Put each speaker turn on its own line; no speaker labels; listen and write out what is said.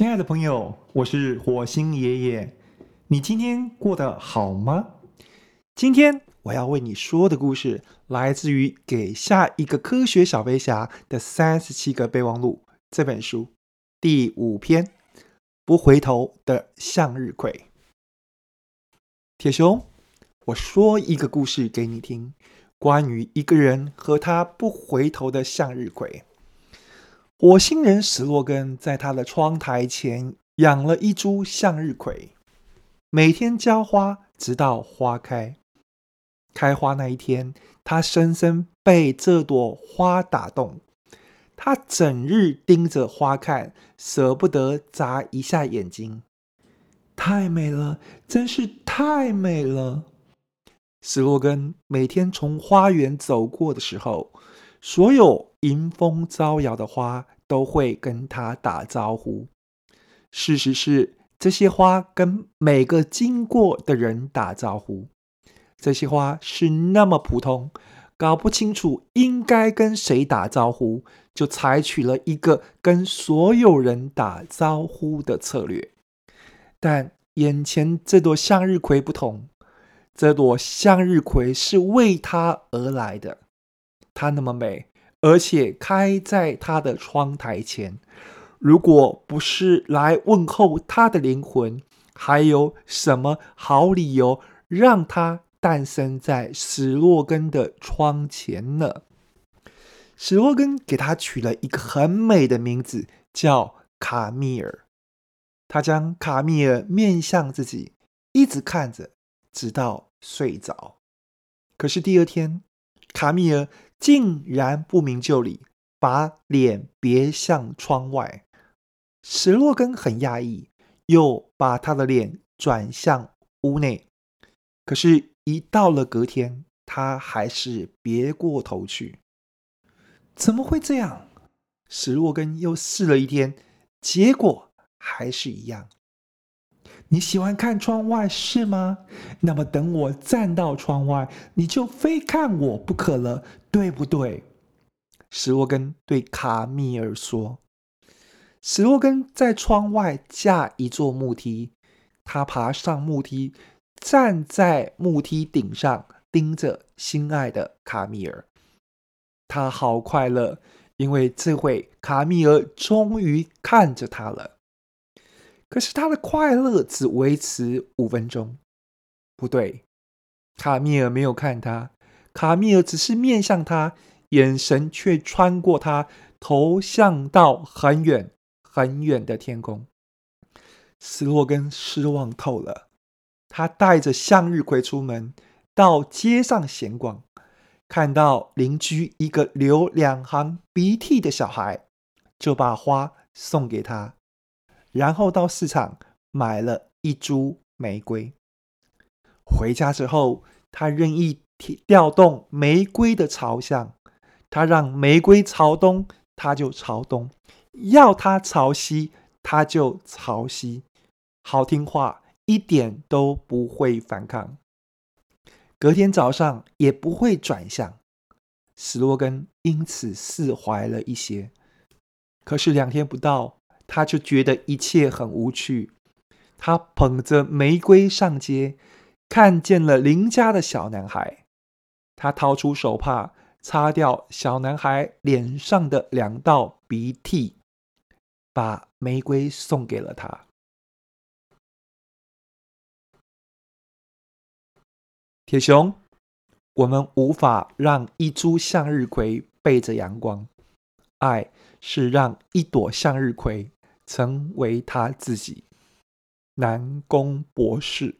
亲爱的朋友，我是火星爷爷。你今天过得好吗？今天我要为你说的故事来自于《给下一个科学小飞侠的三十七个备忘录》这本书第五篇《不回头的向日葵》。铁雄，我说一个故事给你听，关于一个人和他不回头的向日葵。火星人史洛根在他的窗台前养了一株向日葵，每天浇花，直到花开。开花那一天，他深深被这朵花打动。他整日盯着花看，舍不得眨一下眼睛。太美了，真是太美了！史洛根每天从花园走过的时候，所有迎风招摇的花都会跟他打招呼。事实是，这些花跟每个经过的人打招呼。这些花是那么普通，搞不清楚应该跟谁打招呼，就采取了一个跟所有人打招呼的策略。但眼前这朵向日葵不同，这朵向日葵是为他而来的。它那么美，而且开在他的窗台前。如果不是来问候他的灵魂，还有什么好理由让他诞生在史洛根的窗前呢？史洛根给他取了一个很美的名字，叫卡米尔。他将卡米尔面向自己，一直看着，直到睡着。可是第二天，卡米尔。竟然不明就里，把脸别向窗外。史洛根很讶异，又把他的脸转向屋内。可是，一到了隔天，他还是别过头去。怎么会这样？史洛根又试了一天，结果还是一样。你喜欢看窗外是吗？那么等我站到窗外，你就非看我不可了，对不对？史洛根对卡米尔说。史洛根在窗外架一座木梯，他爬上木梯，站在木梯顶上，盯着心爱的卡米尔。他好快乐，因为这回卡米尔终于看着他了。可是他的快乐只维持五分钟。不对，卡米尔没有看他，卡米尔只是面向他，眼神却穿过他，投向到很远很远的天空。斯洛根失望透了。他带着向日葵出门，到街上闲逛，看到邻居一个流两行鼻涕的小孩，就把花送给他。然后到市场买了一株玫瑰。回家之后，他任意调动玫瑰的朝向，他让玫瑰朝东，他就朝东；要它朝西，他就朝西。好听话，一点都不会反抗。隔天早上也不会转向。史洛根因此释怀了一些。可是两天不到。他就觉得一切很无趣。他捧着玫瑰上街，看见了邻家的小男孩。他掏出手帕，擦掉小男孩脸上的两道鼻涕，把玫瑰送给了他。铁熊，我们无法让一株向日葵背着阳光，爱是让一朵向日葵。成为他自己，南宫博士。